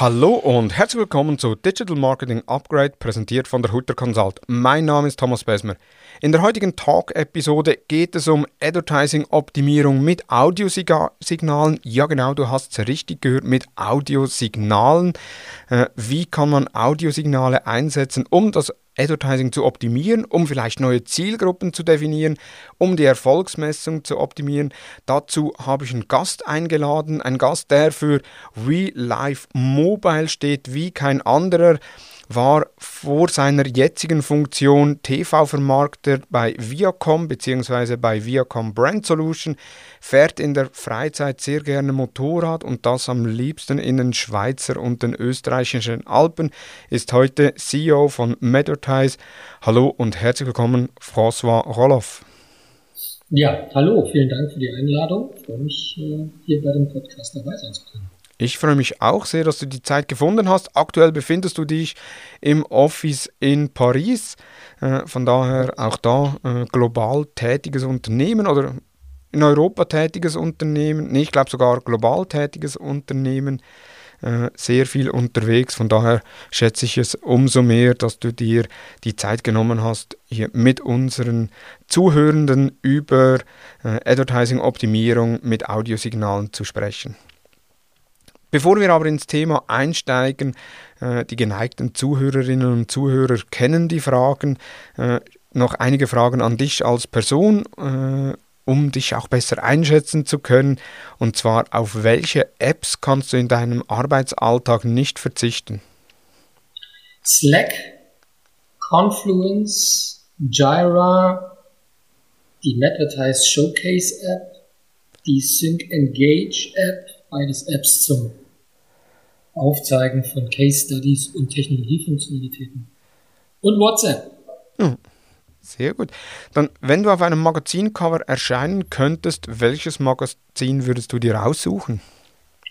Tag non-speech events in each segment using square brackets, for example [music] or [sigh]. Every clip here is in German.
Hallo und herzlich willkommen zu Digital Marketing Upgrade, präsentiert von der Hutter Consult. Mein Name ist Thomas Besmer. In der heutigen Talk-Episode geht es um Advertising-Optimierung mit Audiosignalen. Ja, genau, du hast es richtig gehört, mit Audiosignalen. Äh, wie kann man Audiosignale einsetzen, um das Advertising zu optimieren, um vielleicht neue Zielgruppen zu definieren, um die Erfolgsmessung zu optimieren. Dazu habe ich einen Gast eingeladen, einen Gast, der für We Live Mobile steht wie kein anderer war vor seiner jetzigen Funktion TV-Vermarkter bei Viacom bzw. bei Viacom Brand Solution, fährt in der Freizeit sehr gerne Motorrad und das am liebsten in den Schweizer und den österreichischen Alpen, ist heute CEO von Medvertise. Hallo und herzlich willkommen, François Roloff. Ja, hallo, vielen Dank für die Einladung. Ich freue mich, äh, hier bei dem Podcast dabei sein zu können. Ich freue mich auch sehr, dass du die Zeit gefunden hast. Aktuell befindest du dich im Office in Paris. Äh, von daher auch da äh, global tätiges Unternehmen oder in Europa tätiges Unternehmen. Nee, ich glaube sogar global tätiges Unternehmen. Äh, sehr viel unterwegs. Von daher schätze ich es umso mehr, dass du dir die Zeit genommen hast, hier mit unseren Zuhörenden über Advertising-Optimierung mit Audiosignalen zu sprechen. Bevor wir aber ins Thema einsteigen, äh, die geneigten Zuhörerinnen und Zuhörer kennen die Fragen. Äh, noch einige Fragen an dich als Person, äh, um dich auch besser einschätzen zu können. Und zwar, auf welche Apps kannst du in deinem Arbeitsalltag nicht verzichten? Slack, Confluence, Jira, die Netadvertise Showcase App, die Sync Engage App, beides Apps zum Aufzeigen von Case Studies und Technologiefunktionalitäten. Und WhatsApp. Hm. Sehr gut. Dann, wenn du auf einem Magazincover erscheinen könntest, welches Magazin würdest du dir aussuchen?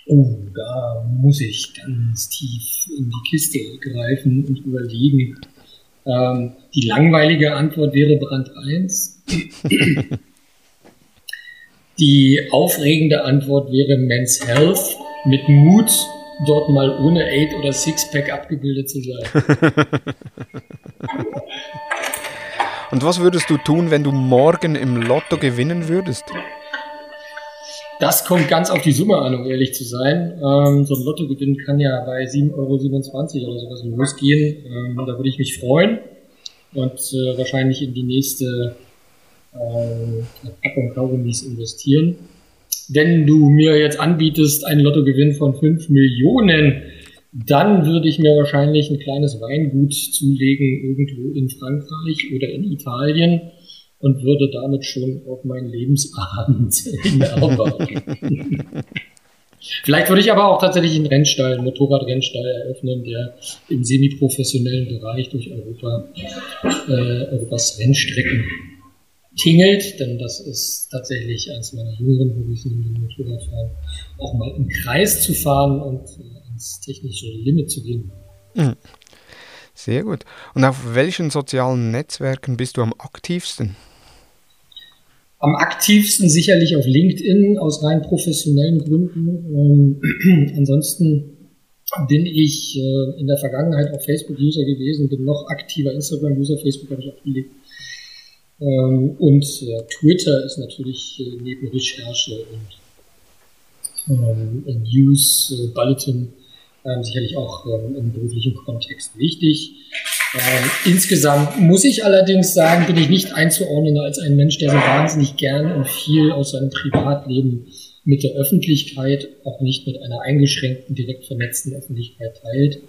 Oh, da muss ich ganz tief in die Kiste greifen und überlegen. Ähm, die langweilige Antwort wäre Brand 1. die aufregende Antwort wäre Men's Health mit Mut dort mal ohne Eight oder Sixpack abgebildet zu sein. [laughs] Und was würdest du tun, wenn du morgen im Lotto gewinnen würdest? Das kommt ganz auf die Summe an, um ehrlich zu sein. Ähm, so ein Lottogewinn kann ja bei 7,27 Euro oder sowas losgehen. Ähm, da würde ich mich freuen und äh, wahrscheinlich in die nächste äh, Packung Kaugummis investieren wenn du mir jetzt anbietest einen Lottogewinn von 5 Millionen, dann würde ich mir wahrscheinlich ein kleines Weingut zulegen irgendwo in Frankreich oder in Italien und würde damit schon auf meinen Lebensabend [laughs] hinarbeiten. [laughs] Vielleicht würde ich aber auch tatsächlich einen Rennstall, einen Motorradrennstall eröffnen, der im semiprofessionellen Bereich durch Europa, äh, Europas Rennstrecken tingelt, denn das ist tatsächlich eines meiner jüngeren Hobbys neben dem Motorradfahren, auch mal im Kreis zu fahren und äh, ans technische Limit zu gehen. Mhm. Sehr gut. Und auf welchen sozialen Netzwerken bist du am aktivsten? Am aktivsten sicherlich auf LinkedIn aus rein professionellen Gründen. Ähm, [clears throat] ansonsten bin ich äh, in der Vergangenheit auch Facebook-User gewesen, bin noch aktiver Instagram-User. Facebook habe ich aufgelegt. Ähm, und Twitter ist natürlich äh, neben Recherche und ähm, News, äh, Bulletin ähm, sicherlich auch im beruflichen Kontext wichtig. Insgesamt muss ich allerdings sagen, bin ich nicht einzuordnen als ein Mensch, der so wahnsinnig gern und viel aus seinem Privatleben mit der Öffentlichkeit, auch nicht mit einer eingeschränkten, direkt vernetzten Öffentlichkeit teilt.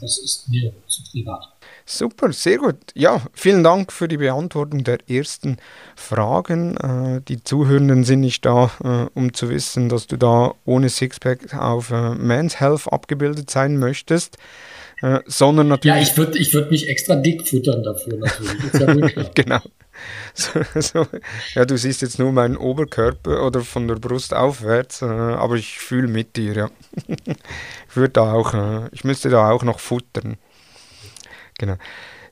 Das ist mir zu privat. Super, sehr gut. Ja, vielen Dank für die Beantwortung der ersten Fragen. Äh, die Zuhörenden sind nicht da, äh, um zu wissen, dass du da ohne Sixpack auf äh, Men's Health abgebildet sein möchtest. sondern natürlich. Ja, ich würde ich würd mich extra dick futtern dafür natürlich. Ist ja [laughs] genau. So, so, ja, du siehst jetzt nur meinen Oberkörper oder von der Brust aufwärts, aber ich fühle mit dir, ja. [laughs] ich würde da auch, ich müsste da auch noch futtern. Genau.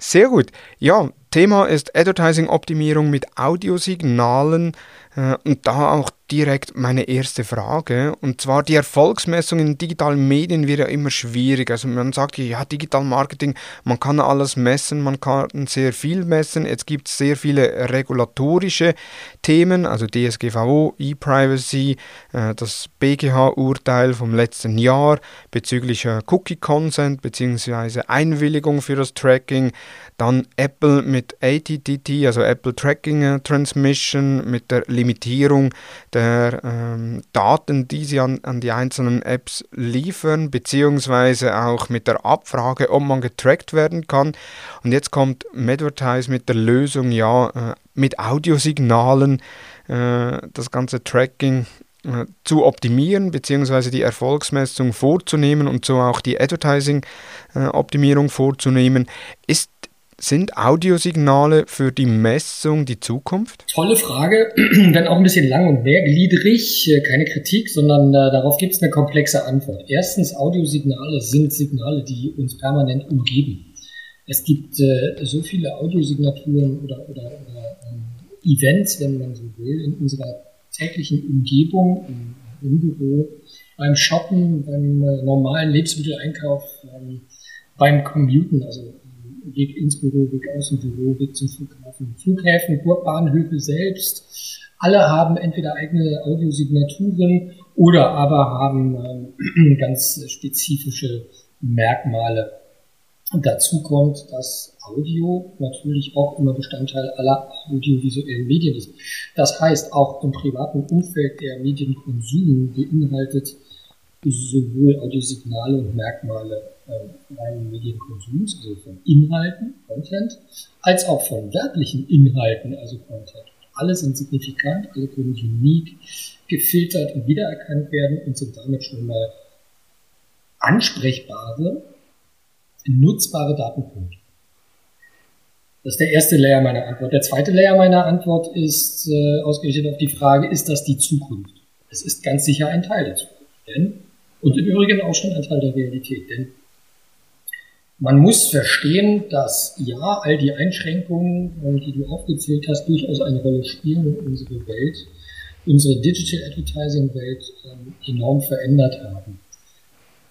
Sehr gut. Ja, Thema ist Advertising-Optimierung mit Audiosignalen äh, und da auch direkt meine erste Frage. Und zwar die Erfolgsmessung in digitalen Medien wird ja immer schwierig. Also man sagt ja, Digital Marketing, man kann alles messen, man kann sehr viel messen. Jetzt gibt es sehr viele regulatorische Themen, also DSGVO, E-Privacy, äh, das BGH-Urteil vom letzten Jahr bezüglich äh, Cookie Consent bzw. Einwilligung für das Tracking. Dann Apple mit ATTT, also Apple Tracking Transmission mit der Limitierung der ähm, Daten, die sie an, an die einzelnen Apps liefern, beziehungsweise auch mit der Abfrage, ob man getrackt werden kann. Und jetzt kommt Medvertise mit der Lösung, ja, äh, mit Audiosignalen äh, das ganze Tracking äh, zu optimieren, beziehungsweise die Erfolgsmessung vorzunehmen und so auch die Advertising-Optimierung äh, vorzunehmen. Ist sind Audiosignale für die Messung die Zukunft? Tolle Frage, [clears throat] dann auch ein bisschen lang und mehrgliedrig. Äh, keine Kritik, sondern äh, darauf gibt es eine komplexe Antwort. Erstens, Audiosignale sind Signale, die uns permanent umgeben. Es gibt äh, so viele Audiosignaturen oder, oder, oder ähm, Events, wenn man so will, in unserer täglichen Umgebung, im, im Büro, beim Shoppen, beim äh, normalen Lebensmitteleinkauf, ähm, beim Commuten, also Weg ins Büro, Weg aus dem Büro, Weg zum Flughafen. Flughäfen, Bahnhöfe selbst, alle haben entweder eigene Audiosignaturen oder aber haben ähm, [clears throat] ganz spezifische Merkmale. Und dazu kommt, dass Audio natürlich auch immer Bestandteil aller audiovisuellen Medien ist. Das heißt, auch im privaten Umfeld der Medienkonsum beinhaltet sowohl Audiosignale und Merkmale äh, reinen Medienkonsums, also von Inhalten, Content, als auch von werblichen Inhalten, also Content. Alle sind signifikant, alle können unique, gefiltert und wiedererkannt werden und sind damit schon mal ansprechbare, nutzbare Datenpunkte. Das ist der erste Layer meiner Antwort. Der zweite Layer meiner Antwort ist äh, ausgerichtet auf die Frage, ist das die Zukunft? Es ist ganz sicher ein Teil der Zukunft. Denn, und im Übrigen auch schon ein Teil der Realität. Denn man muss verstehen, dass ja, all die Einschränkungen, ähm, die du aufgezählt hast, durchaus eine Rolle spielen und unsere Welt, unsere Digital Advertising Welt ähm, enorm verändert haben.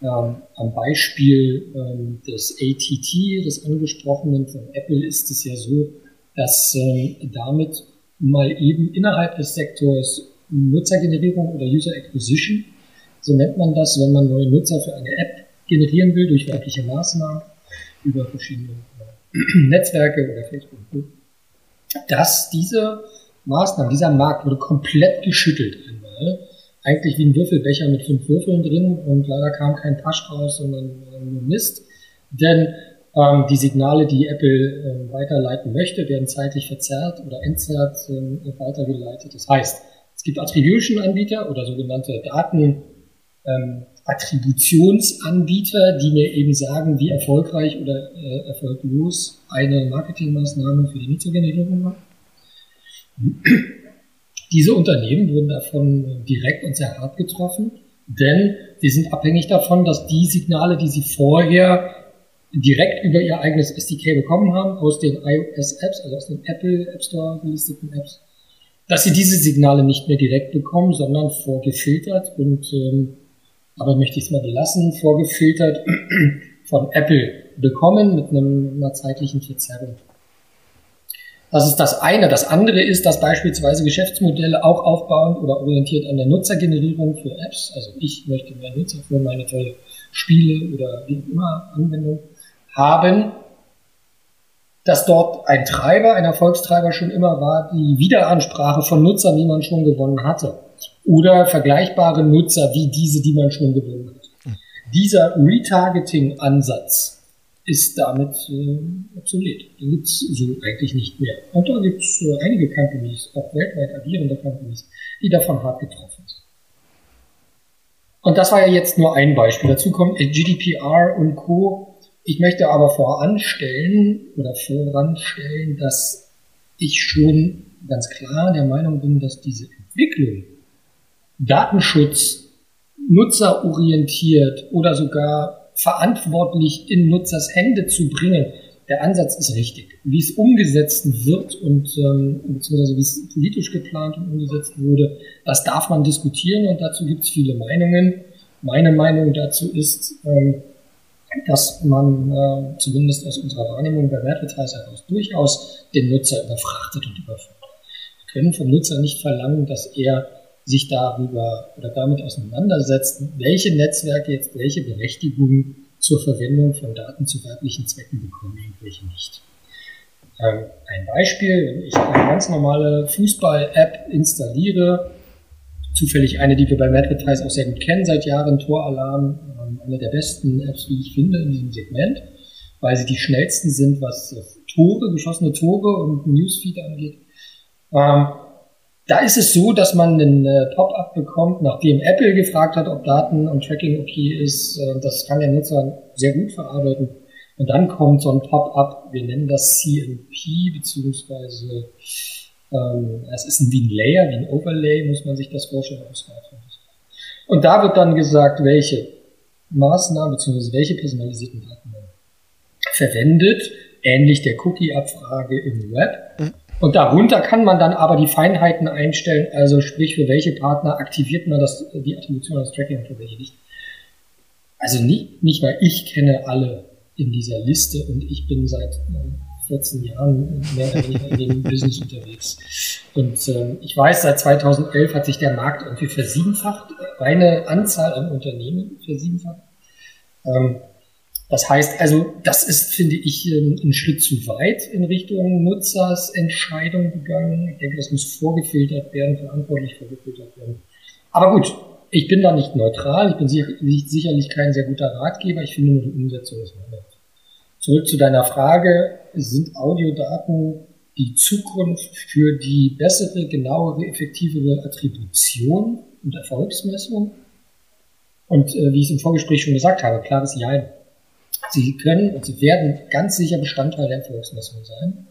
Ähm, am Beispiel ähm, des ATT, des angesprochenen von Apple, ist es ja so, dass damit mal eben innerhalb des Sektors Nutzergenerierung oder User Acquisition, so nennt man das, wenn man neue Nutzer für eine App generieren will durch werbliche Maßnahmen, über verschiedene [clears throat] Netzwerke oder Facebook, dass diese Maßnahmen, dieser Markt wurde komplett geschüttelt einmal. Eigentlich wie ein Würfelbecher mit fünf Würfeln drin und leider kam kein Pasch raus, sondern nur Mist. Denn ähm, die Signale, die Apple äh, weiterleiten möchte, werden zeitlich verzerrt oder entzerrt äh, weitergeleitet. Das heißt, es gibt Attribution-Anbieter oder sogenannte Daten, ähm, Attributionsanbieter, die mir eben sagen, wie erfolgreich oder äh, erfolglos eine Marketingmaßnahme für die Nutzergenerierung war. Diese Unternehmen wurden davon direkt und sehr hart getroffen, denn sie sind abhängig davon, dass die Signale, die sie vorher direkt über ihr eigenes SDK bekommen haben, aus den iOS-Apps, also aus den Apple App Store gelisteten Apps, dass sie diese Signale nicht mehr direkt bekommen, sondern vorgefiltert und ähm, aber möchte ich es mal belassen, vorgefiltert [clears throat] von Apple bekommen mit einem, einer zeitlichen Verzerrung. Das ist das eine. Das andere ist, dass beispielsweise Geschäftsmodelle auch aufbauend oder orientiert an der Nutzergenerierung für Apps, also ich möchte mehr Nutzer für meine tolle Spiele oder wie immer Anwendung haben, dass dort ein Treiber, ein Erfolgstreiber schon immer war, die Wiederansprache von Nutzern, die man schon gewonnen hatte oder vergleichbare Nutzer wie diese, die man schon gewonnen hat. Dieser Retargeting-Ansatz ist damit äh, obsolet. Den gibt es so eigentlich nicht mehr. Und da gibt es äh, einige Companies, auch weltweit agierende Companies, die davon hart getroffen sind. Und das war ja jetzt nur ein Beispiel. Dazu kommt GDPR und Co. Ich möchte aber voranstellen oder voranstellen, dass ich schon ganz klar der Meinung bin, dass diese Entwicklung Datenschutz nutzerorientiert oder sogar verantwortlich in Nutzers Hände zu bringen, der Ansatz ist richtig. Wie es umgesetzt wird und ähm, beziehungsweise wie es politisch geplant und umgesetzt wurde, das darf man diskutieren und dazu gibt es viele Meinungen. Meine Meinung dazu ist, ähm, dass man äh, zumindest aus unserer Wahrnehmung bei Advertise heraus durchaus den Nutzer überfrachtet und überfordert. Wir können vom Nutzer nicht verlangen, dass er sich darüber oder damit auseinandersetzt, welche Netzwerke jetzt welche Berechtigung zur Verwendung von Daten zu werblichen Zwecken bekommen und welche nicht. Ähm, ein Beispiel, wenn ich eine ganz normale Fußball-App installiere, zufällig eine, die wir bei Advertise auch sehr gut kennen seit Jahren, Toralarm, ähm, eine der besten Apps, wie ich finde, in diesem Segment, weil sie die schnellsten sind, was Tore, geschossene Tore und Newsfeed angeht. Ähm, da ist es so, dass man einen äh, Pop-up bekommt, nachdem Apple gefragt hat, ob Daten und Tracking okay ist. Äh, das kann der Nutzer sehr gut verarbeiten. Und dann kommt so ein Pop-up, wir nennen das CMP, beziehungsweise ähm, es ist wie ein Layer, wie ein Overlay, muss man sich das vorstellen. Und da wird dann gesagt, welche Maßnahmen beziehungsweise welche personalisierten Daten man verwendet, ähnlich der Cookie-Abfrage im Web. Mhm. Und darunter kann man dann aber die Feinheiten einstellen, also sprich, für welche Partner aktiviert man das, die Attribution des Tracking und für welche nicht. Also nicht, nicht mal ich kenne alle in dieser Liste und ich bin seit 14 äh, Jahren mehr oder weniger in dem [laughs] Business unterwegs. Und äh, ich weiß, seit 2011 hat sich der Markt irgendwie versiebenfacht, reine Anzahl an Unternehmen versiebenfacht. Ähm, das heißt also, das ist, finde ich, ein Schritt zu weit in Richtung Nutzersentscheidung gegangen. Ich denke, das muss vorgefiltert werden, verantwortlich vorgefiltert werden. Aber gut, ich bin da nicht neutral. Ich bin sicherlich kein sehr guter Ratgeber. Ich finde nur die Umsetzung ist meine. Zurück zu deiner Frage. Sind Audiodaten die Zukunft für die bessere, genauere, effektivere Attribution und Erfolgsmessung? Und äh, wie ich es im Vorgespräch schon gesagt habe, klares Ja. Sie können und sie werden ganz sicher Bestandteil der Erfolgsmessung sein.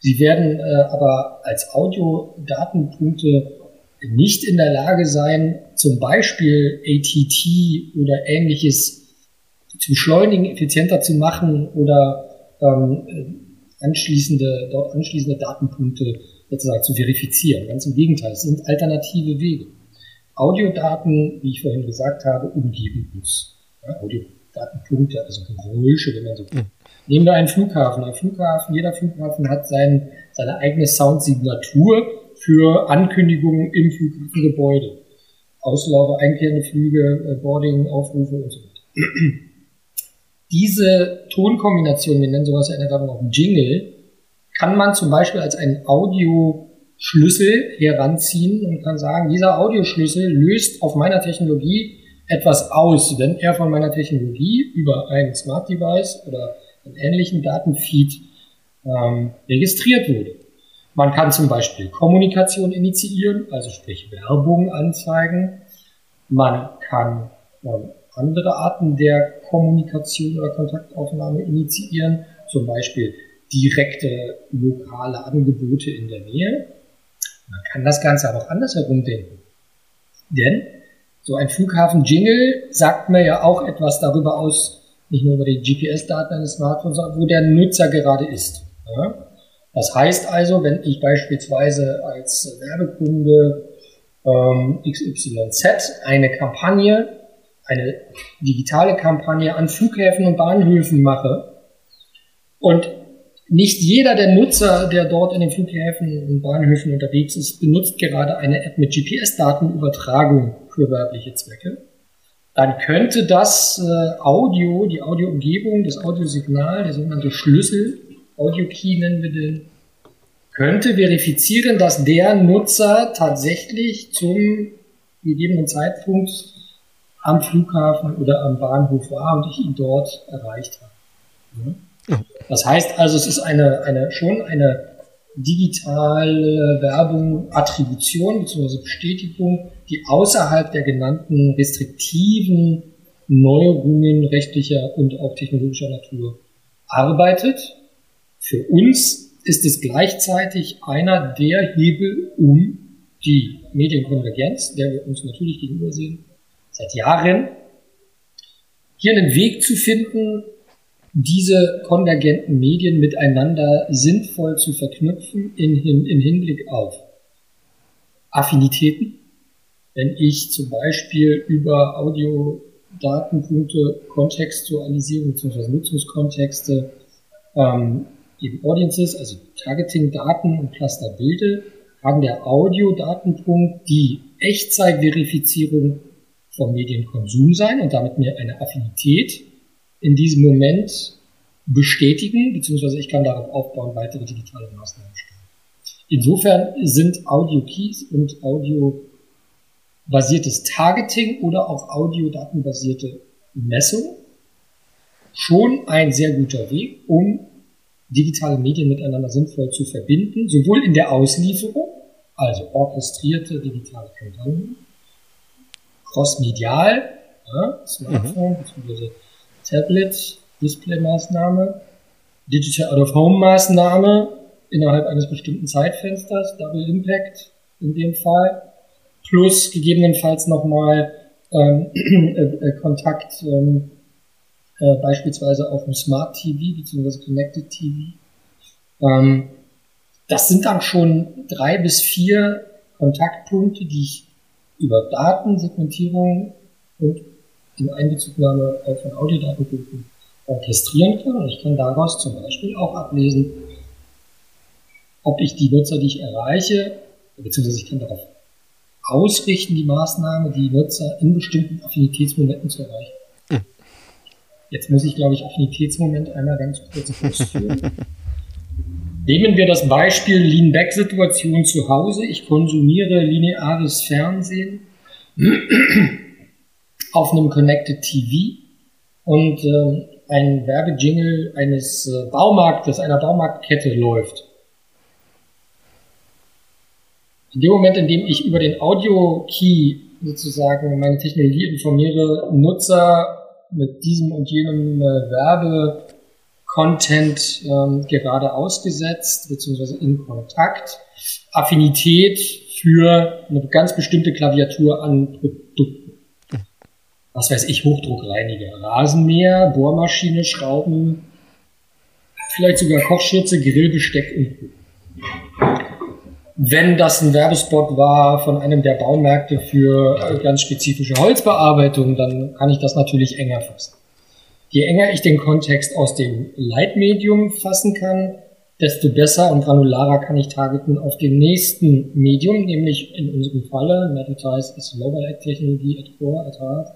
Sie werden äh, aber als Audiodatenpunkte nicht in der Lage sein, zum Beispiel ATT oder ähnliches zu beschleunigen, effizienter zu machen oder ähm, anschließende, dort anschließende Datenpunkte sozusagen zu verifizieren. Ganz im Gegenteil, es sind alternative Wege. Audiodaten, wie ich vorhin gesagt habe, umgeben uns. Ja, Audio Datenpunkte, also Geräusche, wenn man so. Mhm. Nehmen wir einen Flughafen. Ein Flughafen, jeder Flughafen hat sein, seine eigene Soundsignatur für Ankündigungen im Flughafengebäude. Auslaufe, einkehrende Flüge, äh, Boarding, Aufrufe und so weiter. [clears throat] Diese Tonkombination, wir nennen sowas ja in der Werbung auch Jingle, kann man zum Beispiel als einen Audioschlüssel heranziehen und kann sagen, dieser Audioschlüssel löst auf meiner Technologie etwas aus, wenn er von meiner Technologie über ein Smart Device oder einen ähnlichen Datenfeed ähm, registriert wurde. Man kann zum Beispiel Kommunikation initiieren, also sprich Werbung anzeigen. Man kann ähm, andere Arten der Kommunikation oder Kontaktaufnahme initiieren, zum Beispiel direkte lokale Angebote in der Nähe. Man kann das Ganze aber auch andersherum denken. Denn so ein Flughafen-Jingle sagt mir ja auch etwas darüber aus, nicht nur über die GPS-Daten eines Smartphones, sondern wo der Nutzer gerade ist. Ja? Das heißt also, wenn ich beispielsweise als Werbekunde ähm, XYZ eine Kampagne, eine digitale Kampagne an Flughäfen und Bahnhöfen mache und nicht jeder der Nutzer, der dort in den Flughäfen und Bahnhöfen unterwegs ist, benutzt gerade eine App mit GPS-Datenübertragung für werbliche Zwecke. Dann könnte das äh, Audio, die Audioumgebung, das Audiosignal, der sogenannte Schlüssel, Audio-Key nennen wir den, könnte verifizieren, dass der Nutzer tatsächlich zum gegebenen Zeitpunkt am Flughafen oder am Bahnhof war und ich ihn dort erreicht habe. Das heißt also, es ist eine, eine, schon eine digitale Werbung, Attribution bzw. Bestätigung, die außerhalb der genannten restriktiven Neuerungen rechtlicher und auch technologischer Natur arbeitet. Für uns ist es gleichzeitig einer der Hebel, um die Medienkonvergenz, der wir uns natürlich gegenüber sehen, seit Jahren, hier einen Weg zu finden, diese konvergenten Medien miteinander sinnvoll zu verknüpfen in, in Hinblick auf Affinitäten. Wenn ich zum Beispiel über Audiodatenpunkte Kontextualisierung bzw. Nutzungskontexte ähm, eben Audiences, also Targeting-Daten und Cluster bilde, kann der Audiodatenpunkt die Echtzeitverifizierung vom Medienkonsum sein und damit mir eine Affinität in diesem Moment bestätigen, beziehungsweise ich kann darauf aufbauen, weitere digitale Maßnahmen stellen. Insofern sind Audio-Keys und Audio-basiertes Targeting oder auch Audiodatenbasierte Messung schon ein sehr guter Weg, um digitale Medien miteinander sinnvoll zu verbinden, sowohl in der Auslieferung, also orchestrierte digitale Kampagnen, crossmedial, ja, Smartphone mhm. bzw. Tablet, Displaymaßnahme, Digital Out of Home Maßnahme innerhalb eines bestimmten Zeitfensters, Double Impact in dem Fall, plus gegebenenfalls nochmal ähm, [clears throat] äh, äh, Kontakt ähm, äh, beispielsweise auf dem Smart TV bzw. Connected TV. Ähm, das sind dann schon drei bis vier Kontaktpunkte, die ich über Datensegmentierung und in Einbezugnahme von Audiodatenpunkten orchestrieren kann. Und ich kann daraus zum Beispiel auch ablesen, ob ich die Nutzer, die ich erreiche, beziehungsweise ich kann darauf ausrichten, die Maßnahme, die Nutzer in bestimmten Affinitätsmomenten zu erreichen. Mhm. Jetzt muss ich, glaube ich, Affinitätsmoment einmal ganz kurz ausführen. [laughs] Nehmen wir das Beispiel Lean-Back-Situation zu Hause. Ich konsumiere lineares Fernsehen [clears throat] auf einem Connected TV und äh, ein Werbejingle eines äh, Baumarktes, einer Baumarktkette läuft. In dem Moment, in dem ich über den Audio-Key sozusagen meine Technologie informiere, Nutzer mit diesem und jenem äh, Werbe Content ähm, gerade ausgesetzt, beziehungsweise in Kontakt. Affinität für eine ganz bestimmte Klaviatur an Produkten. Was weiß ich, Hochdruckreiniger, Rasenmäher, Bohrmaschine, Schrauben, vielleicht sogar Kochschürze, Grillbesteck und wenn das ein Werbespot war von einem der Baumärkte für ganz spezifische Holzbearbeitung, dann kann ich das natürlich enger fassen. Je enger ich den Kontext aus dem Leitmedium fassen kann, desto besser und granularer kann ich targeten auf dem nächsten Medium, nämlich in unserem Falle, Metatize ist Mobile Ad Technologie at Core, at Heart,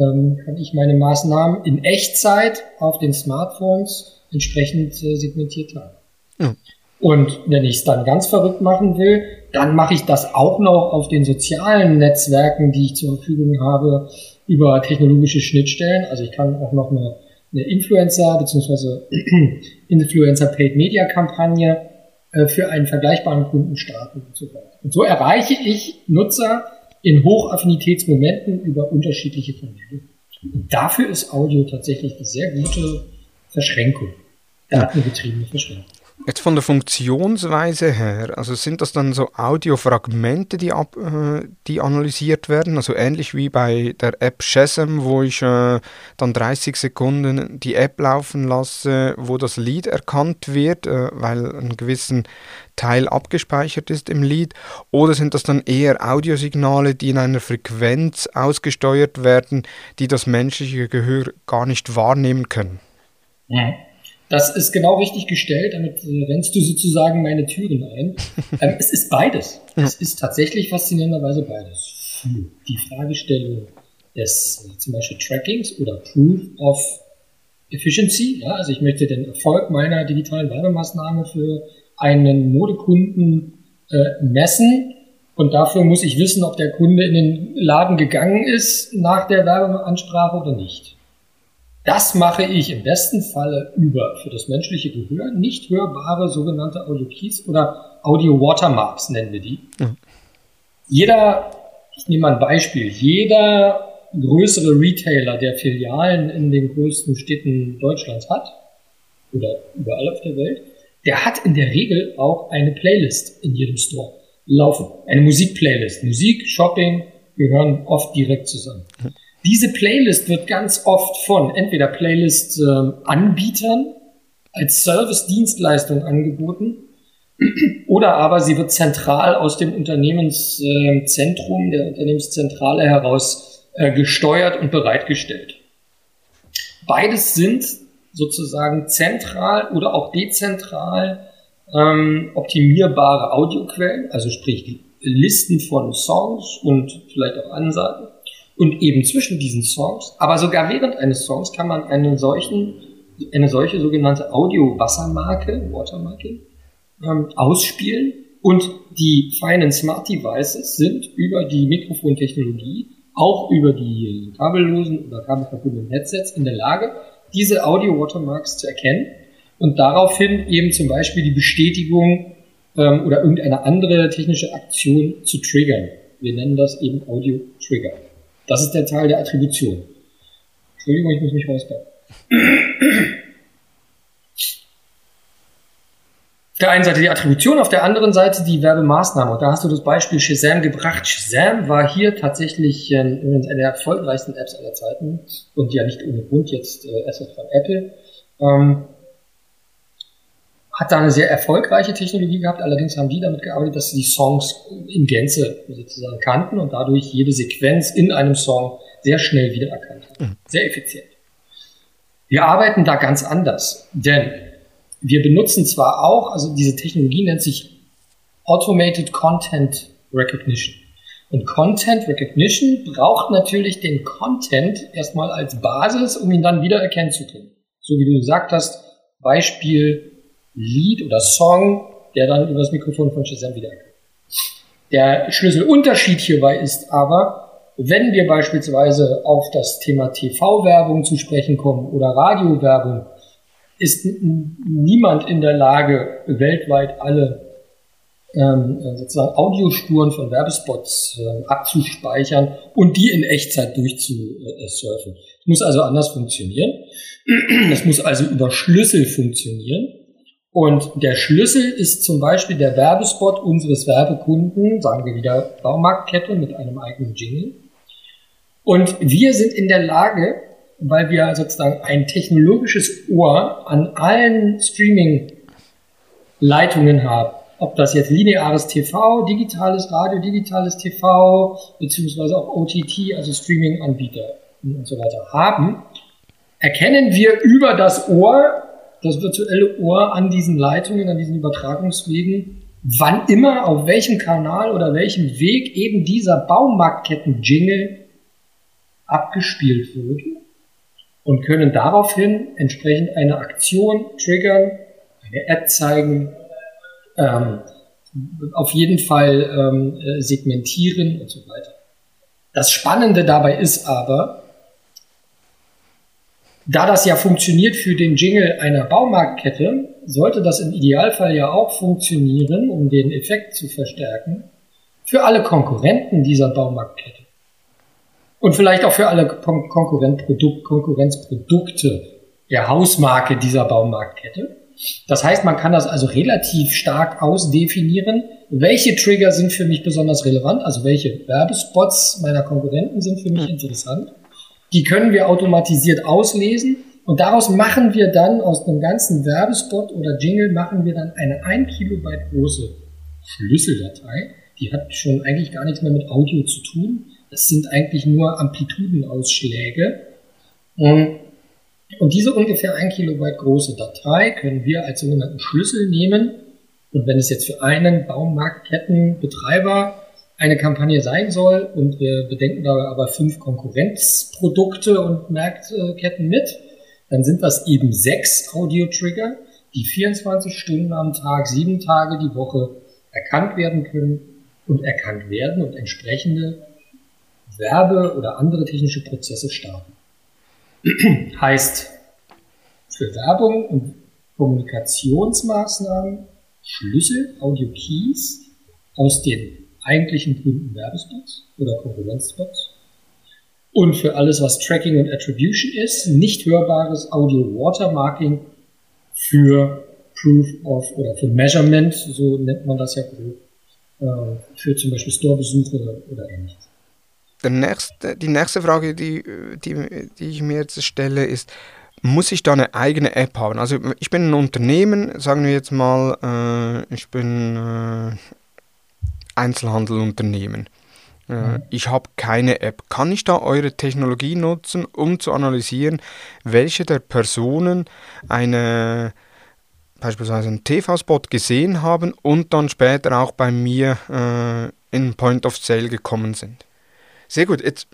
ähm, kann ich meine Maßnahmen in Echtzeit auf den Smartphones entsprechend äh, segmentiert haben. Ja. Und wenn ich es dann ganz verrückt machen will, dann mache ich das auch noch auf den sozialen Netzwerken, die ich zur Verfügung habe, über technologische Schnittstellen. Also ich kann auch noch eine, eine Influencer bzw. [clears throat] Influencer Paid Media Kampagne äh, für einen vergleichbaren Kunden starten und so weiter. Und so erreiche ich Nutzer in Hochaffinitätsmomenten über unterschiedliche Kanäle. Und dafür ist Audio tatsächlich eine sehr gute Verschränkung, datengetriebene Verschränkung. Jetzt von der Funktionsweise her, also sind das dann so Audiofragmente, die, ab, äh, die analysiert werden, also ähnlich wie bei der App Shazam, wo ich äh, dann 30 Sekunden die App laufen lasse, wo das Lied erkannt wird, äh, weil ein gewissen Teil abgespeichert ist im Lied, oder sind das dann eher Audiosignale, die in einer Frequenz ausgesteuert werden, die das menschliche Gehör gar nicht wahrnehmen können? Ja. Das ist genau richtig gestellt, damit äh, rennst du sozusagen meine Türen ein. [laughs] ähm, es ist beides. Es ist tatsächlich faszinierenderweise beides. Die Fragestellung des äh, zum Beispiel Trackings oder Proof of Efficiency, ja, also ich möchte den Erfolg meiner digitalen Werbemaßnahme für einen Modekunden äh, messen und dafür muss ich wissen, ob der Kunde in den Laden gegangen ist nach der Werbeansprache oder nicht. Das mache ich im besten Falle über für das menschliche Gehör nicht hörbare sogenannte Audio Keys oder Audio Watermarks nennen wir die. Mhm. Jeder, ich nehme mal ein Beispiel, jeder größere Retailer, der Filialen in den größten Städten Deutschlands hat oder überall auf der Welt, der hat in der Regel auch eine Playlist in jedem Store laufen. Eine Musikplaylist. Musik, Shopping gehören oft direkt zusammen. Mhm. Diese Playlist wird ganz oft von entweder Playlist-Anbietern ähm, als Service-Dienstleistung angeboten [clears throat] oder aber sie wird zentral aus dem Unternehmenszentrum, der Unternehmenszentrale heraus äh, gesteuert und bereitgestellt. Beides sind sozusagen zentral oder auch dezentral ähm, optimierbare Audioquellen, also sprich Listen von Songs und vielleicht auch Ansagen. Und eben zwischen diesen Songs, aber sogar während eines Songs kann man einen solchen, eine solche sogenannte Audio-Wassermarke, Watermarking, ähm, ausspielen. Und die feinen Smart Devices sind über die Mikrofontechnologie, auch über die kabellosen oder kabelverbundenen Headsets in der Lage, diese Audio-Watermarks zu erkennen und daraufhin eben zum Beispiel die Bestätigung ähm, oder irgendeine andere technische Aktion zu triggern. Wir nennen das eben Audio-Trigger. Das ist der Teil der Attribution. Entschuldigung, ich muss mich räuspern. Auf der einen Seite die Attribution, auf der anderen Seite die Werbemaßnahme. Und da hast du das Beispiel Shazam gebracht. Shazam war hier tatsächlich äh, eine der erfolgreichsten Apps aller Zeiten und ja nicht ohne Grund jetzt äh, Asset von Apple. Ähm, hat da eine sehr erfolgreiche Technologie gehabt, allerdings haben die damit gearbeitet, dass sie die Songs in Gänze sozusagen kannten und dadurch jede Sequenz in einem Song sehr schnell wiedererkannt haben. Mhm. Sehr effizient. Wir arbeiten da ganz anders, denn wir benutzen zwar auch, also diese Technologie nennt sich Automated Content Recognition. Und Content Recognition braucht natürlich den Content erstmal als Basis, um ihn dann wieder erkennen zu können. So wie du gesagt hast, Beispiel Lied oder Song, der dann über das Mikrofon von Shazam wiedererkennt. Der Schlüsselunterschied hierbei ist aber, wenn wir beispielsweise auf das Thema TV-Werbung zu sprechen kommen oder Radiowerbung, ist niemand in der Lage, weltweit alle ähm, sozusagen Audiospuren von Werbespots äh, abzuspeichern und die in Echtzeit durchzusurfen. Es muss also anders funktionieren. Es muss also über Schlüssel funktionieren. Und der Schlüssel ist zum Beispiel der Werbespot unseres Werbekunden, sagen wir wieder Baumarktkette mit einem eigenen Jingle. Und wir sind in der Lage, weil wir sozusagen ein technologisches Ohr an allen Streaming-Leitungen haben, ob das jetzt lineares TV, digitales Radio, digitales TV, beziehungsweise auch OTT, also Streaming-Anbieter und so weiter haben, erkennen wir über das Ohr das virtuelle Ohr an diesen Leitungen, an diesen Übertragungswegen, wann immer, auf welchem Kanal oder welchem Weg eben dieser Baumarktketten-Jingle abgespielt wurde und können daraufhin entsprechend eine Aktion triggern, eine Ad zeigen, ähm, auf jeden Fall ähm, äh, segmentieren und so weiter. Das Spannende dabei ist aber, da das ja funktioniert für den Jingle einer Baumarktkette, sollte das im Idealfall ja auch funktionieren, um den Effekt zu verstärken, für alle Konkurrenten dieser Baumarktkette. Und vielleicht auch für alle Kon Konkurrenzprodukt Konkurrenzprodukte der Hausmarke dieser Baumarktkette. Das heißt, man kann das also relativ stark ausdefinieren. Welche Trigger sind für mich besonders relevant? Also welche Werbespots meiner Konkurrenten sind für mich hm. interessant? Die können wir automatisiert auslesen und daraus machen wir dann aus dem ganzen Werbespot oder Jingle machen wir dann eine 1 Kilobyte große Schlüsseldatei. Die hat schon eigentlich gar nichts mehr mit Audio zu tun. Das sind eigentlich nur Amplitudenausschläge. Und, diese ungefähr 1 Kilobyte große Datei können wir als sogenannten Schlüssel nehmen. Und wenn es jetzt für einen Baumarktkettenbetreiber eine Kampagne sein soll und wir bedenken dabei aber fünf Konkurrenzprodukte und Marktketten mit, dann sind das eben sechs Audio-Trigger, die 24 Stunden am Tag, sieben Tage die Woche erkannt werden können und erkannt werden und entsprechende Werbe- oder andere technische Prozesse starten. [clears throat] heißt, für Werbung und Kommunikationsmaßnahmen Schlüssel, Audio Keys aus den eigentlichen Kundenwerbespots oder Konkurrenzspots. Und für alles, was Tracking und Attribution ist, nicht hörbares Audio Watermarking für Proof of oder für Measurement, so nennt man das ja grob, äh, für zum Beispiel Storebesuche oder ähnliches. nächste, die nächste Frage, die, die, die ich mir jetzt stelle, ist, muss ich da eine eigene App haben? Also ich bin ein Unternehmen, sagen wir jetzt mal, äh, ich bin äh, Einzelhandelunternehmen. Äh, mhm. Ich habe keine App. Kann ich da eure Technologie nutzen, um zu analysieren, welche der Personen eine beispielsweise einen TV-Spot gesehen haben und dann später auch bei mir äh, in Point of Sale gekommen sind? Sehr gut. Jetzt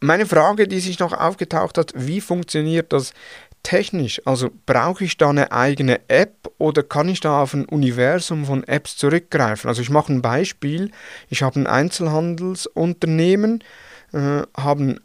meine Frage, die sich noch aufgetaucht hat, wie funktioniert das technisch? Also brauche ich da eine eigene App oder kann ich da auf ein Universum von Apps zurückgreifen? Also ich mache ein Beispiel. Ich habe ein Einzelhandelsunternehmen, äh, habe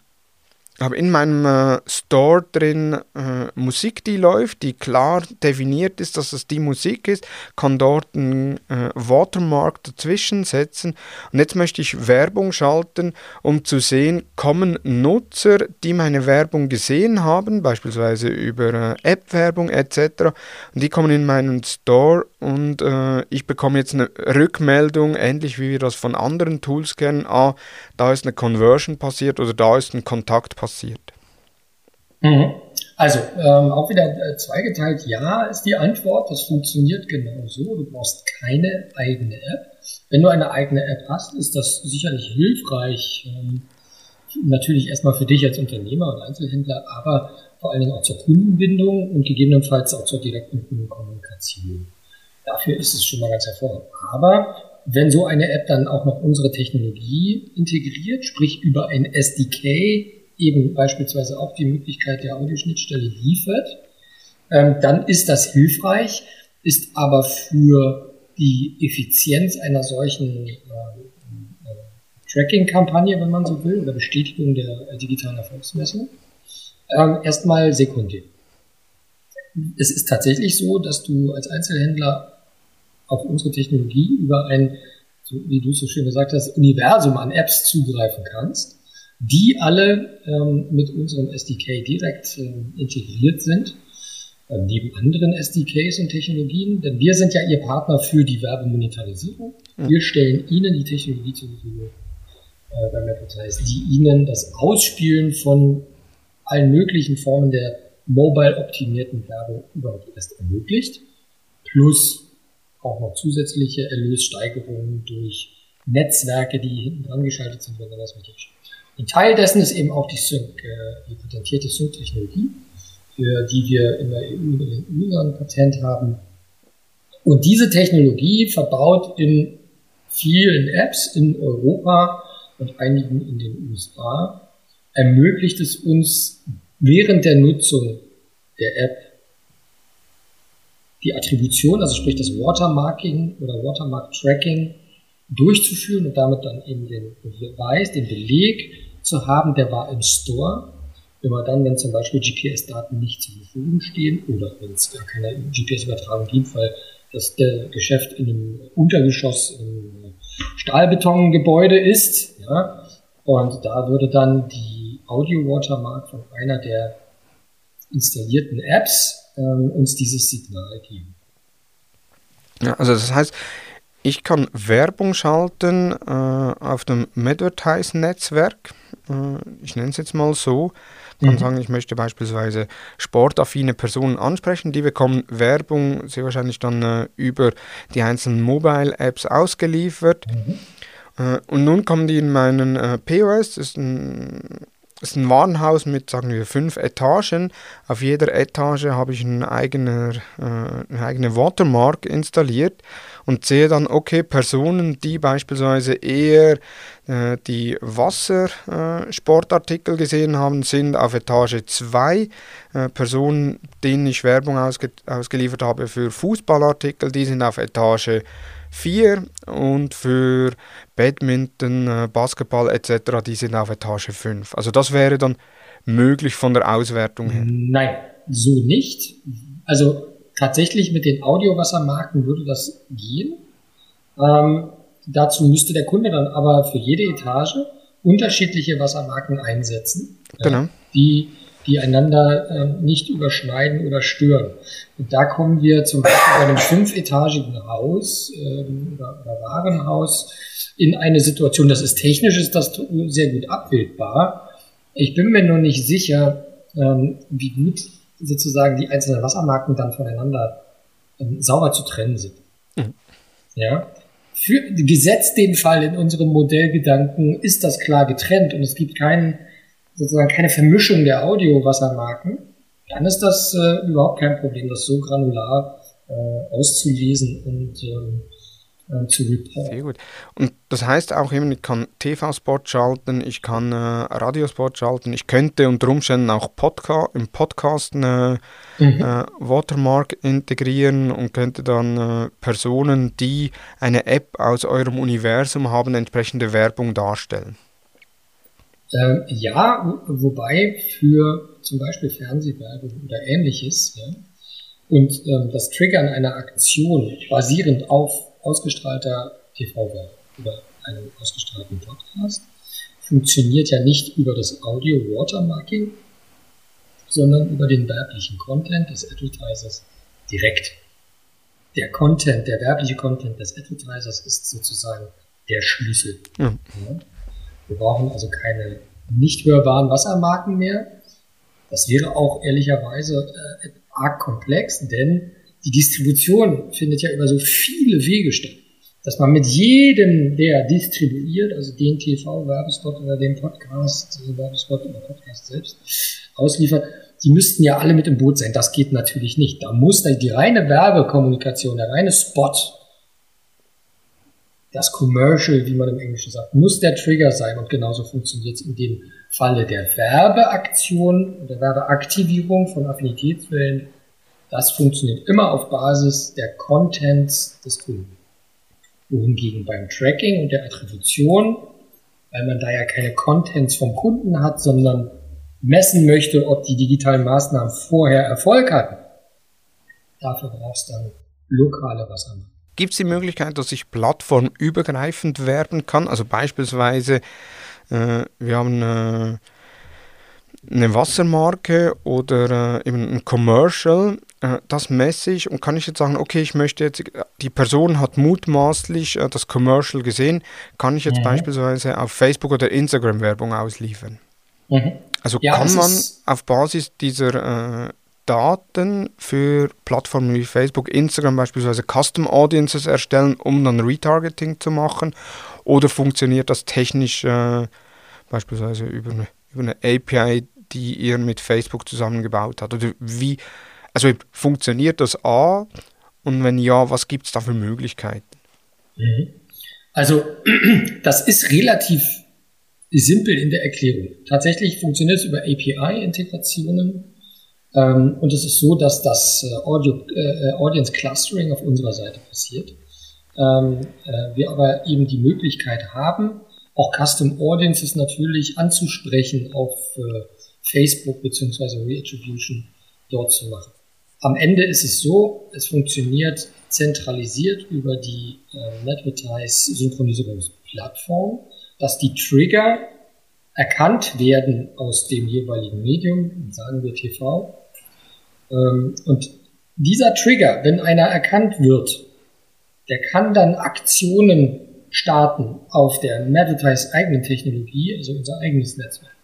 habe in meinem äh, Store drin äh, Musik, die läuft, die klar definiert ist, dass es die Musik ist, kann dort ein äh, Watermark dazwischen setzen. Und jetzt möchte ich Werbung schalten, um zu sehen, kommen Nutzer, die meine Werbung gesehen haben, beispielsweise über äh, App-Werbung etc. Und die kommen in meinen Store und äh, ich bekomme jetzt eine Rückmeldung, ähnlich wie wir das von anderen Tools kennen, ah, da ist eine Conversion passiert oder da ist ein Kontakt passiert. Mhm. Also, ähm, auch wieder äh, zweigeteilt, ja ist die Antwort, das funktioniert genau so, du brauchst keine eigene App. Wenn du eine eigene App hast, ist das sicherlich hilfreich, ähm, natürlich erstmal für dich als Unternehmer und Einzelhändler, aber vor allen Dingen auch zur Kundenbindung und gegebenenfalls auch zur direkten Kundenkommunikation. Dafür ist es schon mal ganz hervorragend. Aber wenn so eine App dann auch noch unsere Technologie integriert, sprich über ein SDK eben beispielsweise auch die Möglichkeit der Audioschnittstelle liefert, ähm, dann ist das hilfreich, ist aber für die Effizienz einer solchen äh, äh, Tracking-Kampagne, wenn man so will, oder Bestätigung der digitalen Erfolgsmessung, ähm, erstmal sekundär. Es ist tatsächlich so, dass du als Einzelhändler auf unsere Technologie über ein, wie du so schön gesagt hast, Universum an Apps zugreifen kannst, die alle ähm, mit unserem SDK direkt äh, integriert sind, äh, neben anderen SDKs und Technologien, denn wir sind ja Ihr Partner für die Werbemonetarisierung. Wir stellen Ihnen die Technologie zur Verfügung äh, beim Advertise, die Ihnen das Ausspielen von allen möglichen Formen der mobile optimierten Werbung überhaupt erst ermöglicht, plus auch noch zusätzliche Erlössteigerungen durch Netzwerke, die hinten dran geschaltet sind, wenn man das richtig Ein Teil dessen ist eben auch die Sync, äh, die patentierte Sync-Technologie, für die wir in der EU ein Patent haben. Und diese Technologie verbaut in vielen Apps in Europa und einigen in den USA ermöglicht es uns während der Nutzung der App die Attribution, also sprich das Watermarking oder Watermark-Tracking durchzuführen und damit dann eben den Beweis, den Beleg zu haben, der war im Store. Immer dann, wenn zum Beispiel GPS-Daten nicht zur Verfügung stehen oder wenn es gar keine GPS-Übertragung gibt, weil das Geschäft in einem Untergeschoss im Stahlbetongebäude ist, ja, und da würde dann die Audio-Watermark von einer der installierten Apps ähm, uns dieses Signal geben. Ja, also das heißt, ich kann Werbung schalten äh, auf dem Medvertise-Netzwerk. Äh, ich nenne es jetzt mal so. Ich kann mhm. sagen, ich möchte beispielsweise sportaffine Personen ansprechen. Die bekommen Werbung sehr wahrscheinlich dann äh, über die einzelnen Mobile-Apps ausgeliefert. Mhm. Äh, und nun kommen die in meinen äh, POS. Das ist ein es ist ein Warenhaus mit, sagen wir, fünf Etagen. Auf jeder Etage habe ich eine eigene, äh, eine eigene Watermark installiert und sehe dann, okay, Personen, die beispielsweise eher äh, die Wassersportartikel äh, gesehen haben, sind auf Etage 2. Äh, Personen, denen ich Werbung ausge ausgeliefert habe für Fußballartikel, die sind auf Etage 4 und für Badminton, äh, Basketball etc., die sind auf Etage 5. Also das wäre dann möglich von der Auswertung her. Nein, so nicht. Also tatsächlich mit den Audiowassermarken würde das gehen. Ähm, dazu müsste der Kunde dann aber für jede Etage unterschiedliche Wassermarken einsetzen, genau. die die einander äh, nicht überschneiden oder stören. Und da kommen wir zum Beispiel bei einem fünfetagigen Haus ähm, oder, oder Warenhaus in eine Situation, das ist technisch, ist das sehr gut abbildbar. Ich bin mir nur nicht sicher, ähm, wie gut sozusagen die einzelnen Wassermarken dann voneinander ähm, sauber zu trennen sind. Mhm. Ja. Für, gesetzt den Fall in unserem Modellgedanken ist das klar getrennt und es gibt keinen, sozusagen keine Vermischung der Audio-Wassermarken, dann ist das äh, überhaupt kein Problem, das so granular äh, auszulesen und ähm, äh, zu reporten. Sehr gut. Und das heißt auch eben, ich kann TV-Spot schalten, ich kann äh, Radiospot schalten, ich könnte unter Umständen auch Podca im Podcast eine mhm. äh, Watermark integrieren und könnte dann äh, Personen, die eine App aus eurem Universum haben, entsprechende Werbung darstellen. Ähm, ja, wobei für zum Beispiel Fernsehwerbung oder ähnliches ja, und ähm, das Triggern einer Aktion basierend auf ausgestrahlter TV-Werbung oder einem ausgestrahlten Podcast funktioniert ja nicht über das Audio-Watermarking, sondern über den werblichen Content des Advertisers direkt. Der Content, der werbliche Content des Advertisers ist sozusagen der Schlüssel. Ja. Wir brauchen also keine nicht hörbaren Wassermarken mehr. Das wäre auch ehrlicherweise äh, arg komplex, denn die Distribution findet ja über so viele Wege statt, dass man mit jedem, der distribuiert, also den TV-Werbespot oder den Podcast, also Werbespot oder Podcast selbst, ausliefert, die müssten ja alle mit im Boot sein. Das geht natürlich nicht. Da muss die reine Werbekommunikation, der reine Spot, das Commercial, wie man im Englischen sagt, muss der Trigger sein und genauso funktioniert es in dem Falle der Werbeaktion, der Werbeaktivierung von Affinitätswellen das funktioniert immer auf Basis der Contents des Kunden. Wohingegen beim Tracking und der Attribution, weil man da ja keine Contents vom Kunden hat, sondern messen möchte, ob die digitalen Maßnahmen vorher Erfolg hatten, dafür brauchst du dann lokale Wassermarken. Gibt es die Möglichkeit, dass ich plattformübergreifend werben kann? Also beispielsweise, äh, wir haben äh, eine Wassermarke oder äh, eben ein Commercial, das messe ich und kann ich jetzt sagen, okay, ich möchte jetzt, die Person hat mutmaßlich äh, das Commercial gesehen, kann ich jetzt mhm. beispielsweise auf Facebook oder Instagram Werbung ausliefern. Mhm. Also ja, kann man auf Basis dieser äh, Daten für Plattformen wie Facebook, Instagram beispielsweise Custom Audiences erstellen, um dann Retargeting zu machen? Oder funktioniert das technisch äh, beispielsweise über eine über eine API, die ihr mit Facebook zusammengebaut habt? Oder wie, also funktioniert das A? Und wenn ja, was gibt es da für Möglichkeiten? Mhm. Also, [clears throat] das ist relativ simpel in der Erklärung. Tatsächlich funktioniert es über API-Integrationen. Ähm, und es ist so, dass das äh, Audio, äh, Audience Clustering auf unserer Seite passiert. Ähm, äh, wir aber eben die Möglichkeit haben, auch Custom Audiences natürlich anzusprechen auf äh, Facebook beziehungsweise Reattribution dort zu machen. Am Ende ist es so, es funktioniert zentralisiert über die äh, Netvertise Synchronisierungsplattform, dass die Trigger erkannt werden aus dem jeweiligen Medium, sagen wir TV. Ähm, und dieser Trigger, wenn einer erkannt wird, der kann dann Aktionen starten auf der Metatize eigenen Technologie, also unser eigenes Netzwerk.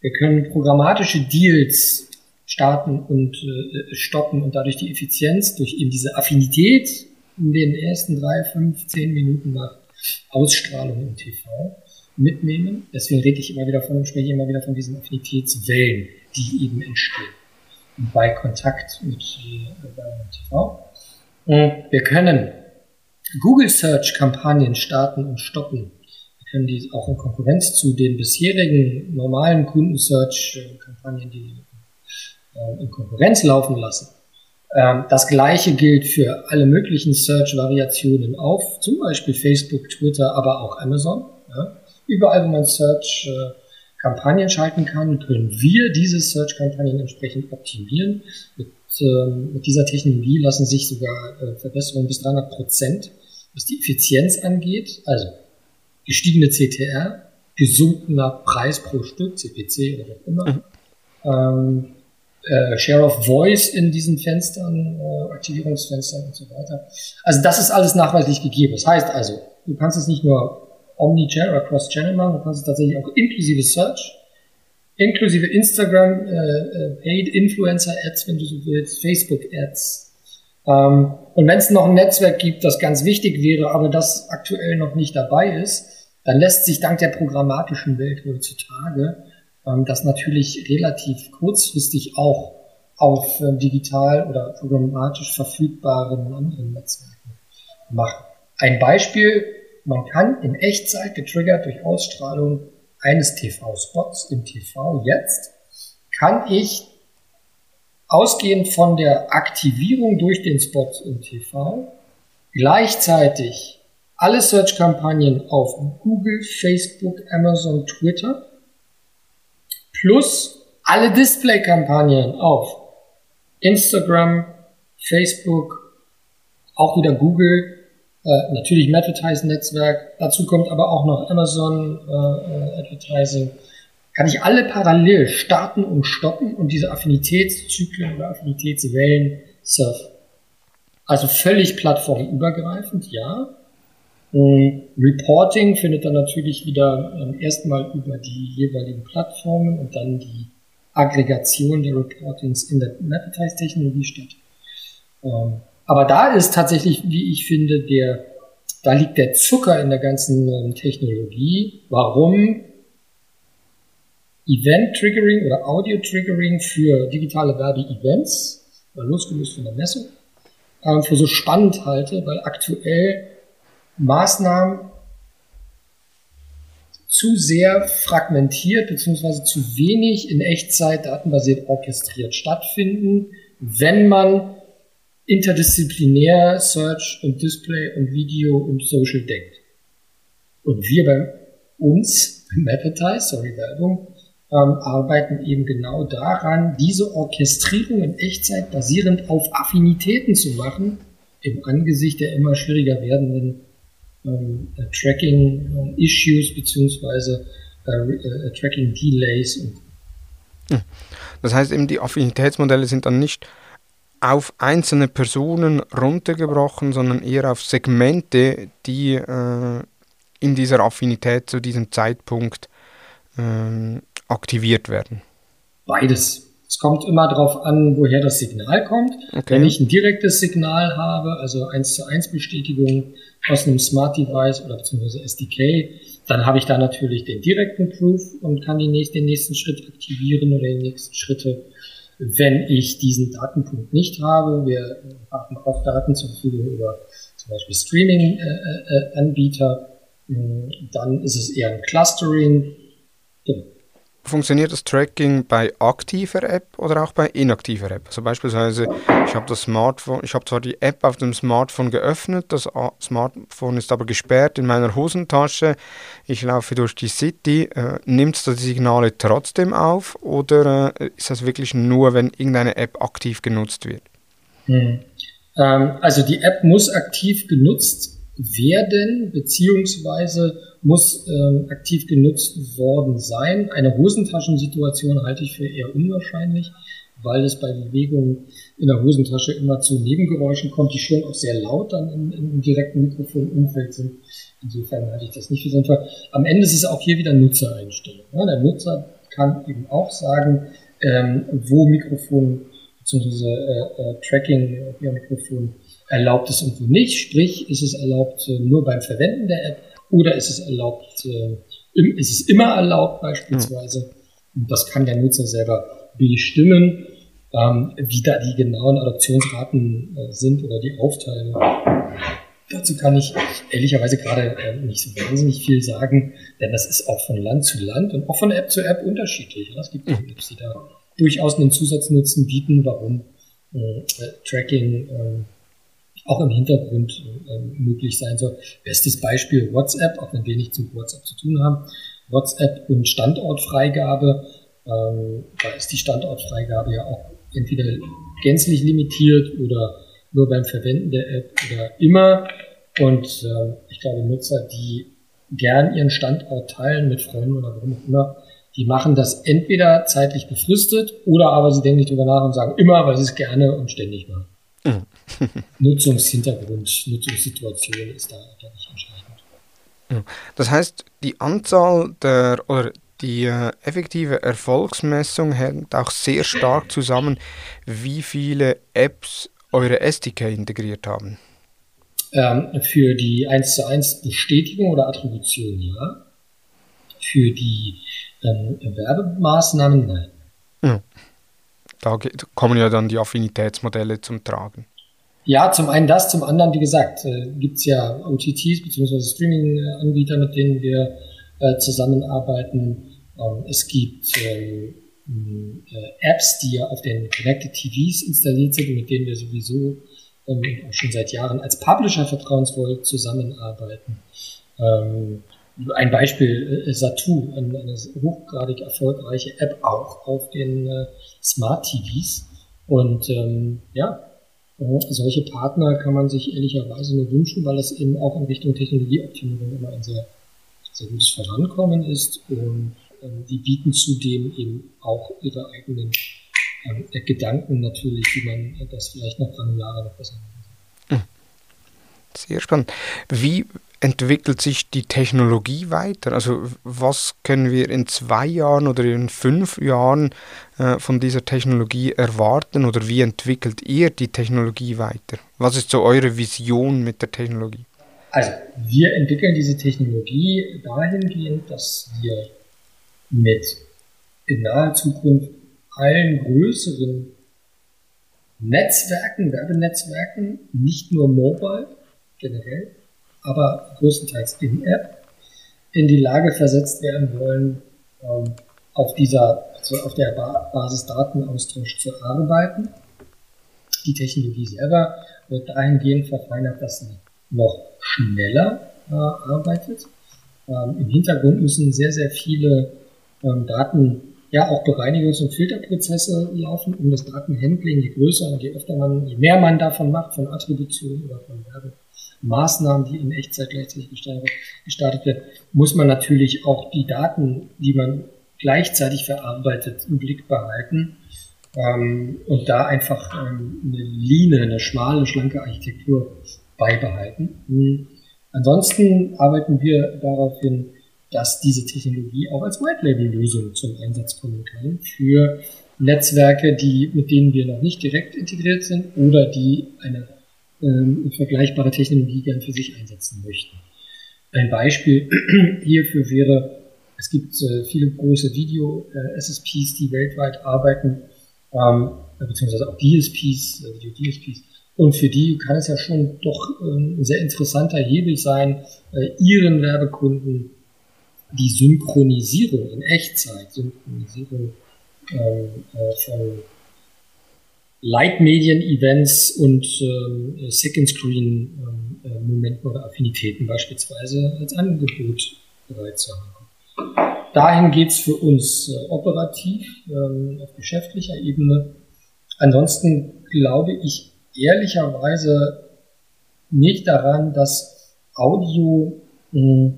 Wir können programmatische Deals starten und äh, stoppen und dadurch die Effizienz durch eben diese Affinität in den ersten drei, fünf, zehn Minuten nach Ausstrahlung im TV mitnehmen. Deswegen rede ich immer wieder von und spreche immer wieder von diesen Affinitätswellen, die eben entstehen bei Kontakt mit äh, TV. Und wir können Google Search Kampagnen starten und stoppen. Wir können die auch in Konkurrenz zu den bisherigen normalen Kunden Search Kampagnen, die äh, in Konkurrenz laufen lassen. Ähm, das gleiche gilt für alle möglichen Search-Variationen auf, zum Beispiel Facebook, Twitter, aber auch Amazon. Überall, wo man Search äh, Kampagnen schalten kann, können wir diese Search-Kampagnen entsprechend optimieren. Mit, ähm, mit, dieser Technologie lassen sich sogar äh, Verbesserungen bis 300 Prozent was die Effizienz angeht, also gestiegene CTR, gesunkener Preis pro Stück, CPC oder was immer, mhm. ähm, äh, Share of Voice in diesen Fenstern, äh, Aktivierungsfenstern und so weiter. Also das ist alles nachweislich gegeben. Das heißt also, du kannst es nicht nur Omni-Channel oder Cross-Channel machen, du kannst es tatsächlich auch inklusive Search, inklusive Instagram, äh, äh, Paid Influencer Ads, wenn du so willst, Facebook Ads. Ähm, und wenn es noch ein Netzwerk gibt, das ganz wichtig wäre, aber das aktuell noch nicht dabei ist, dann lässt sich dank der programmatischen Welt heutzutage das natürlich relativ kurzfristig auch auf äh, digital oder programmatisch verfügbaren anderen Netzwerken machen. Ein Beispiel, man kann in Echtzeit getriggert durch Ausstrahlung eines TV-Spots im TV jetzt, kann ich ausgehend von der Aktivierung durch den Spot im TV gleichzeitig alle Search-Kampagnen auf Google, Facebook, Amazon, Twitter plus alle Display-Kampagnen auf Instagram, Facebook, auch wieder Google, äh, natürlich im Advertising-Netzwerk, dazu kommt aber auch noch Amazon äh, äh, Advertising, kann ich alle parallel starten und stoppen und diese Affinitätszyklen oder Affinitätswellen surfen. Also völlig plattformübergreifend, ja. Und Reporting findet dann natürlich wieder ähm, erstmal über die jeweiligen Plattformen und dann die Aggregation der Reportings in der Advertise-Technologie statt. Ähm, aber da ist tatsächlich, wie ich finde, der, da liegt der Zucker in der ganzen ähm, Technologie. Warum Event-Triggering oder Audio-Triggering für digitale Werbe-Events, losgelöst von der Messung, für so spannend halte, weil aktuell Maßnahmen zu sehr fragmentiert bzw. zu wenig in Echtzeit datenbasiert orchestriert stattfinden, wenn man interdisziplinär Search und Display und Video und Social denkt. Und wir bei uns, beim Appetize, sorry Werbung, ähm, arbeiten eben genau daran, diese Orchestrierung in Echtzeit basierend auf Affinitäten zu machen, im Angesicht der immer schwieriger werdenden ähm, äh, Tracking-Issues äh, beziehungsweise äh, äh, Tracking-Delays. Hm. Das heißt eben, die Affinitätsmodelle sind dann nicht auf einzelne Personen runtergebrochen, sondern eher auf Segmente, die äh, in dieser Affinität zu diesem Zeitpunkt äh, aktiviert werden. Beides. Es kommt immer darauf an, woher das Signal kommt. Okay. Wenn ich ein direktes Signal habe, also 1 zu 1 Bestätigung aus einem Smart Device oder beziehungsweise SDK, dann habe ich da natürlich den direkten Proof und kann den nächsten, den nächsten Schritt aktivieren oder die nächsten Schritte. Wenn ich diesen Datenpunkt nicht habe, wir haben auch Daten zur Verfügung über zum Beispiel Streaming-Anbieter, äh, äh, dann ist es eher ein Clustering. Genau funktioniert das Tracking bei aktiver App oder auch bei inaktiver App? Also beispielsweise, ich habe das Smartphone, ich habe zwar die App auf dem Smartphone geöffnet, das Smartphone ist aber gesperrt in meiner Hosentasche, ich laufe durch die City, äh, nimmt es die Signale trotzdem auf oder äh, ist das wirklich nur, wenn irgendeine App aktiv genutzt wird? Hm. Ähm, also die App muss aktiv genutzt werden, beziehungsweise muss ähm, aktiv genutzt worden sein. Eine Hosentaschensituation halte ich für eher unwahrscheinlich, weil es bei Bewegungen in der Hosentasche immer zu Nebengeräuschen kommt, die schon auch sehr laut dann im, im direkten Mikrofonumfeld sind. Insofern halte ich das nicht für sinnvoll. Am Ende ist es auch hier wieder Nutzereinstellung. Ja, der Nutzer kann eben auch sagen, ähm, wo Mikrofon bzw. Äh, äh, Tracking via Mikrofon erlaubt ist und wo nicht. Sprich, ist es erlaubt äh, nur beim Verwenden der App oder ist es erlaubt, äh, ist es immer erlaubt beispielsweise. Und das kann der Nutzer selber bestimmen, ähm, wie da die genauen Adoptionsraten äh, sind oder die Aufteilung. Dazu kann ich ehrlicherweise gerade äh, nicht so wahnsinnig viel sagen, denn das ist auch von Land zu Land und auch von App zu App unterschiedlich. Es gibt Apps, die da durchaus einen Zusatznutzen bieten, warum äh, Tracking äh, auch im Hintergrund äh, möglich sein soll. Bestes Beispiel WhatsApp, auch wenn wir nichts mit WhatsApp zu tun haben. WhatsApp und Standortfreigabe. Ähm, da ist die Standortfreigabe ja auch entweder gänzlich limitiert oder nur beim Verwenden der App oder immer. Und äh, ich glaube, Nutzer, die gern ihren Standort teilen mit Freunden oder warum auch immer, Die machen das entweder zeitlich befristet oder aber sie denken nicht drüber nach und sagen immer, weil sie es gerne und ständig machen. Mhm. Nutzungshintergrund, Nutzungssituation ist da, glaube ich, entscheidend. Das heißt, die Anzahl der oder die äh, effektive Erfolgsmessung hängt auch sehr stark zusammen, wie viele Apps eure SDK integriert haben. Ähm, für die 1 zu 1 Bestätigung oder Attribution ja. Für die ähm, Werbemaßnahmen nein. Ja. Da kommen ja dann die Affinitätsmodelle zum Tragen. Ja, zum einen das, zum anderen, wie gesagt, äh, gibt es ja OTTs bzw. Streaming-Anbieter, mit denen wir äh, zusammenarbeiten. Ähm, es gibt ähm, äh, Apps, die ja auf den Connected TVs installiert sind, mit denen wir sowieso ähm, schon seit Jahren als Publisher vertrauensvoll zusammenarbeiten. Ähm, ein Beispiel äh, Satu, eine, eine, hochgradig erfolgreiche App auch auf den äh, Smart TVs. Und ähm, ja, solche Partner kann man sich ehrlicherweise nur wünschen, weil es eben auch in Richtung Technologieoptimierung immer ein sehr, sehr gutes Vorankommen ist. Und ähm, die bieten zudem eben auch ihre eigenen ähm, Gedanken natürlich, wie man das vielleicht noch granularer noch besser machen kann. Hm. Sehr spannend. Wie entwickelt sich die Technologie weiter? Also was können wir in zwei Jahren oder in fünf Jahren äh, von dieser Technologie erwarten oder wie entwickelt ihr die Technologie weiter? Was ist so eure Vision mit der Technologie? Also wir entwickeln diese Technologie dahingehend, dass wir mit in naher Zukunft allen größeren Netzwerken, Werbenetzwerken, nicht nur mobile generell, aber größtenteils in-App, in die Lage versetzt werden wollen, ähm, auf dieser, also auf der Basis Datenaustausch zu arbeiten. Die Technologie selber wird dahingehend verfeinert, dass sie noch schneller äh, arbeitet. Ähm, Im Hintergrund müssen sehr, sehr viele ähm, Daten, ja auch Bereinigungs- und Filterprozesse laufen, um das Datenhandling, je größer und je öfter man, je mehr man davon macht, von Attributionen oder von Werbemaßnahmen, die in Echtzeit gleichzeitig gestartet werden, muss man natürlich auch die Daten, die man gleichzeitig verarbeitet, im Blick behalten ähm, und da einfach ähm, eine Line, eine schmale, schlanke Architektur beibehalten. Mhm. Ansonsten arbeiten wir darauf hin, dass diese Technologie auch als White-Label-Lösung zum Einsatz kommen kann für Netzwerke, die, mit denen wir noch nicht direkt integriert sind oder die eine ähm, vergleichbare Technologie gern für sich einsetzen möchten. Ein Beispiel [clears throat] hierfür wäre, es gibt äh, viele große Video-SSPs, die weltweit arbeiten, ähm, beziehungsweise auch DSPs, äh, Video-DSPs. Und für die kann es ja schon doch ähm, ein sehr interessanter Hebel sein, äh, ihren Werbekunden die Synchronisierung in Echtzeit, Synchronisierung ähm, äh, von Leitmedien-Events und ähm, Second-Screen-Momenten ähm, oder Affinitäten beispielsweise als Angebot bereit zu haben. Dahin geht's für uns äh, operativ ähm, auf geschäftlicher Ebene. Ansonsten glaube ich ehrlicherweise nicht daran, dass Audio mh,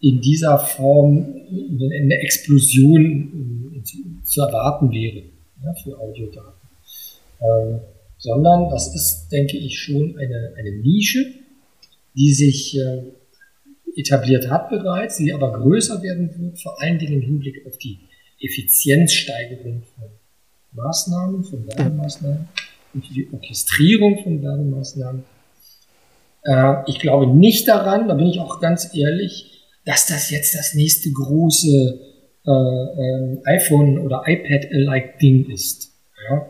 in dieser Form eine Explosion äh, zu erwarten wäre ja, für Audiodaten. Ähm, sondern das ist, denke ich, schon eine, eine Nische, die sich äh, etabliert hat bereits, die aber größer werden wird, vor allen Dingen im Hinblick auf die Effizienzsteigerung von Maßnahmen, von Werbemaßnahmen und die Orchestrierung von Werbemaßnahmen. Äh, ich glaube nicht daran, da bin ich auch ganz ehrlich, dass das jetzt das nächste große äh, äh, iPhone oder iPad-like Ding ist. Ja?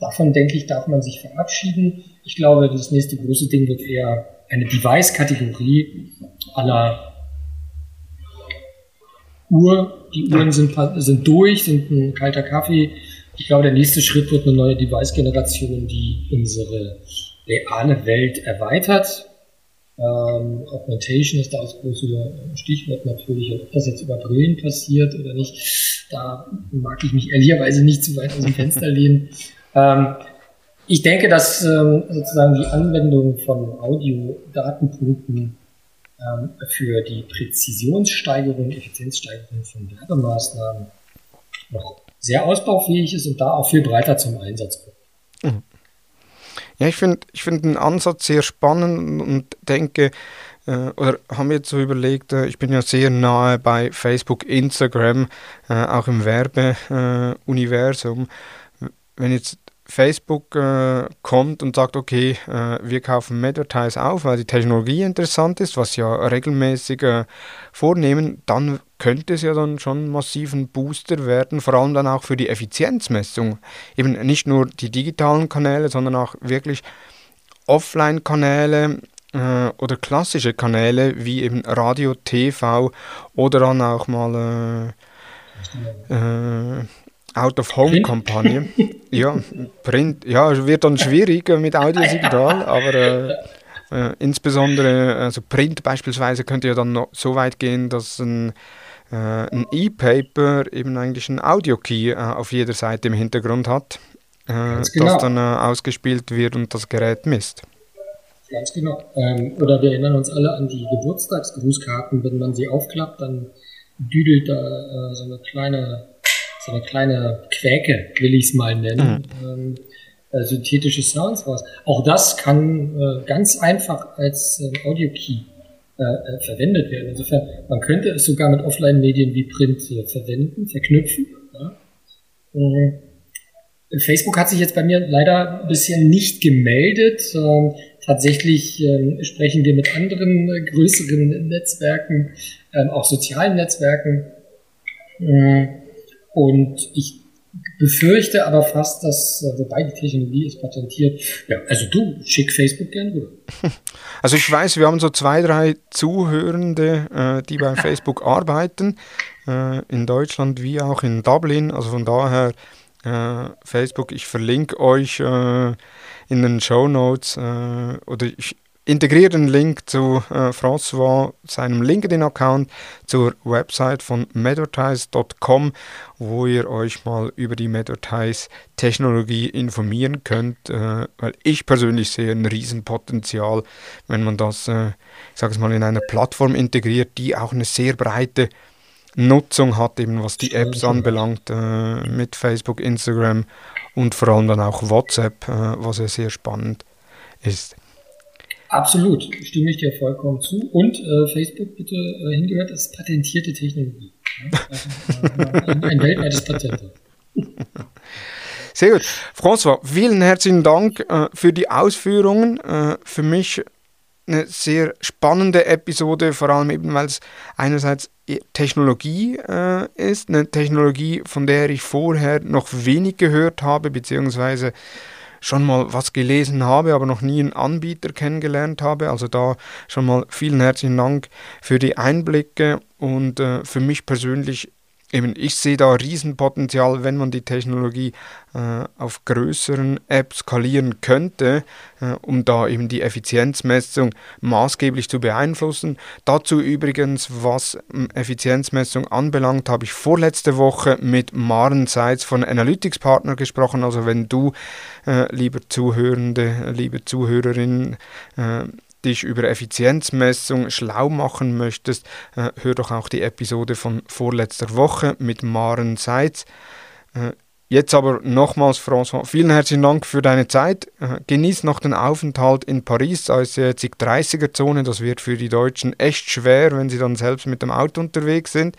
Davon denke ich, darf man sich verabschieden. Ich glaube, das nächste große Ding wird eher eine Device-Kategorie aller Uhr. Die Uhren sind, sind durch, sind ein kalter Kaffee. Ich glaube, der nächste Schritt wird eine neue Device-Generation, die unsere reale Welt erweitert. Ähm, Augmentation ist da das große Stichwort natürlich. Ob das jetzt über Brillen passiert oder nicht, da mag ich mich ehrlicherweise nicht zu weit aus dem Fenster lehnen. Ähm, ich denke, dass ähm, sozusagen die Anwendung von Audio-Datenpunkten ähm, für die Präzisionssteigerung, Effizienzsteigerung von Werbemaßnahmen noch sehr ausbaufähig ist und da auch viel breiter zum Einsatz kommt. Ja, ich finde ich find den Ansatz sehr spannend und denke, äh, oder haben wir jetzt so überlegt, äh, ich bin ja sehr nahe bei Facebook, Instagram, äh, auch im Werbeuniversum. Wenn jetzt Facebook äh, kommt und sagt, okay, äh, wir kaufen Medvertise auf, weil die Technologie interessant ist, was ja regelmäßig äh, vornehmen, dann könnte es ja dann schon massiven Booster werden, vor allem dann auch für die Effizienzmessung. Eben nicht nur die digitalen Kanäle, sondern auch wirklich Offline-Kanäle äh, oder klassische Kanäle wie eben Radio, TV oder dann auch mal äh, äh, Out-of-Home-Kampagne. [laughs] ja, Print, ja, wird dann schwierig mit Audiosignal, [laughs] aber äh, äh, insbesondere also Print beispielsweise könnte ja dann so weit gehen, dass ein ein E-Paper eben eigentlich ein Audio-Key äh, auf jeder Seite im Hintergrund hat, äh, genau. das dann äh, ausgespielt wird und das Gerät misst. Ganz genau. Ähm, oder wir erinnern uns alle an die Geburtstagsgrußkarten. Wenn man sie aufklappt, dann düdelt da äh, so eine kleine so eine kleine Quäke, will ich es mal nennen, mhm. ähm, äh, synthetische Sounds raus. Auch das kann äh, ganz einfach als äh, Audio-Key äh, äh, verwendet werden. Insofern, man könnte es sogar mit Offline-Medien wie Print äh, verwenden, verknüpfen. Ja. Ähm, Facebook hat sich jetzt bei mir leider bisher nicht gemeldet. Ähm, tatsächlich ähm, sprechen wir mit anderen äh, größeren Netzwerken, ähm, auch sozialen Netzwerken. Äh, und ich befürchte aber fast, dass, äh, wobei die Technologie ist patentiert, ja, also du, schick Facebook gern rüber. [laughs] Also ich weiß, wir haben so zwei, drei Zuhörende, äh, die bei [laughs] Facebook arbeiten, äh, in Deutschland wie auch in Dublin, also von daher Facebook, ich verlinke euch in den Show Notes oder ich integriere den Link zu äh, François, seinem LinkedIn-Account, zur Website von medvertise.com, wo ihr euch mal über die Medvertise-Technologie informieren könnt, äh, weil ich persönlich sehe ein Riesenpotenzial, wenn man das, äh, ich sage es mal, in einer Plattform integriert, die auch eine sehr breite Nutzung hat, eben was die Apps anbelangt, äh, mit Facebook, Instagram und vor allem dann auch WhatsApp, äh, was ja sehr spannend ist. Absolut, stimme ich dir vollkommen zu. Und äh, Facebook, bitte äh, hingehört, ist patentierte Technologie. Ja? Also, äh, ein, weltweites Patent. Sehr gut. François, vielen herzlichen Dank äh, für die Ausführungen. Äh, für mich eine sehr spannende Episode, vor allem eben, weil es einerseits Technologie äh, ist, eine Technologie, von der ich vorher noch wenig gehört habe, beziehungsweise schon mal was gelesen habe, aber noch nie einen Anbieter kennengelernt habe. Also da schon mal vielen herzlichen Dank für die Einblicke und äh, für mich persönlich eben, ich sehe da Riesenpotenzial, wenn man die Technologie äh, auf größeren Apps skalieren könnte, äh, um da eben die Effizienzmessung maßgeblich zu beeinflussen. Dazu übrigens, was ähm, Effizienzmessung anbelangt, habe ich vorletzte Woche mit Maren Seitz von Analytics Partner gesprochen. Also wenn du, äh, lieber Zuhörende, liebe Zuhörerin, äh, dich über Effizienzmessung schlau machen möchtest, äh, hör doch auch die Episode von vorletzter Woche mit Maren Seitz. Äh, jetzt aber nochmals, François, vielen herzlichen Dank für deine Zeit. Äh, genieß noch den Aufenthalt in Paris als jetzt 30er-Zone. Das wird für die Deutschen echt schwer, wenn sie dann selbst mit dem Auto unterwegs sind.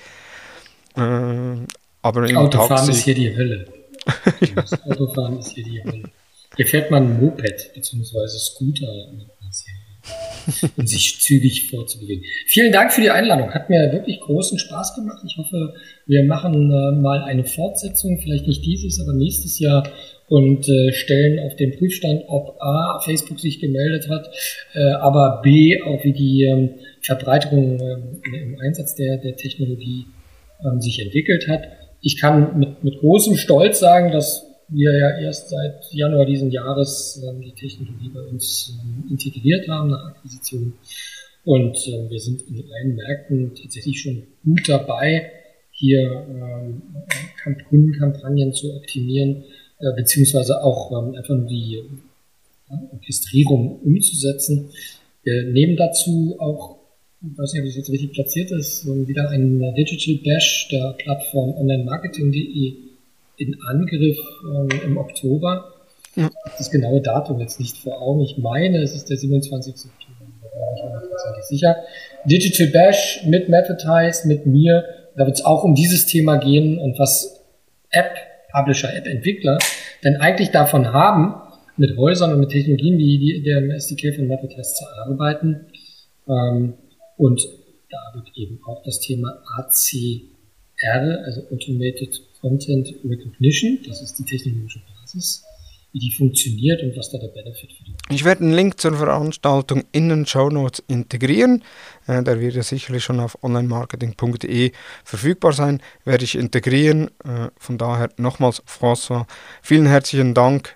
Aber im Autofahren Taxi ist hier die Hölle. [laughs] Autofahren ist hier die Hölle. Hier fährt man ein Moped bzw. Scooter und sich zügig vorzubewegen. Vielen Dank für die Einladung. Hat mir wirklich großen Spaß gemacht. Ich hoffe, wir machen äh, mal eine Fortsetzung, vielleicht nicht dieses, aber nächstes Jahr und äh, stellen auf den Prüfstand, ob A, Facebook sich gemeldet hat, äh, aber B, auch wie die ähm, Verbreiterung ähm, im Einsatz der, der Technologie ähm, sich entwickelt hat. Ich kann mit, mit großem Stolz sagen, dass wir ja erst seit Januar diesen Jahres ähm, die Technologie bei uns ähm, integriert haben nach Akquisition. Und äh, wir sind in allen Märkten tatsächlich schon gut dabei, hier ähm, Kundenkampagnen zu optimieren, äh, beziehungsweise auch ähm, einfach nur die äh, Orchestrierung umzusetzen. Wir nehmen dazu auch ich weiß nicht, ob es jetzt richtig platziert ist, wieder ein Digital Bash der Plattform onlinemarketing.de in Angriff ähm, im Oktober. Ja. Das genaue Datum jetzt nicht vor Augen. Ich meine, es ist der 27. Oktober. Da bin ich hundertprozentig sicher. Digital Bash mit Mathetize, mit mir. Da wird es auch um dieses Thema gehen und was App, Publisher, App-Entwickler denn eigentlich davon haben, mit Häusern und mit Technologien wie die, der SDK von Mathetize zu arbeiten. Ähm, und da wird eben auch das Thema ACR, also Automated Content Recognition, das ist die technologische Basis, wie die funktioniert und was da der Benefit für die Ich werde einen Link zur Veranstaltung in den Show Notes integrieren. Äh, der wird ja sicherlich schon auf onlinemarketing.de verfügbar sein. Werde ich integrieren. Äh, von daher nochmals, François, vielen herzlichen Dank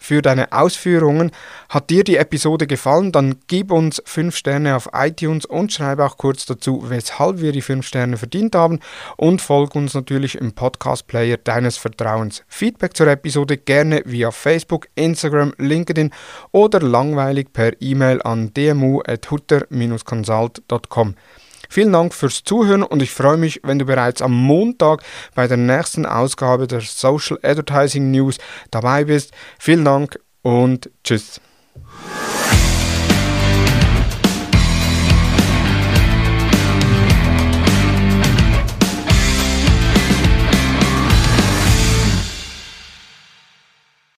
für deine Ausführungen. Hat dir die Episode gefallen, dann gib uns 5 Sterne auf iTunes und schreibe auch kurz dazu, weshalb wir die 5 Sterne verdient haben und folg uns natürlich im Podcast-Player deines Vertrauens. Feedback zur Episode gerne via Facebook, Instagram, LinkedIn oder langweilig per E-Mail an dmu.hutter-consult.com. Vielen Dank fürs Zuhören und ich freue mich, wenn du bereits am Montag bei der nächsten Ausgabe der Social Advertising News dabei bist. Vielen Dank und tschüss.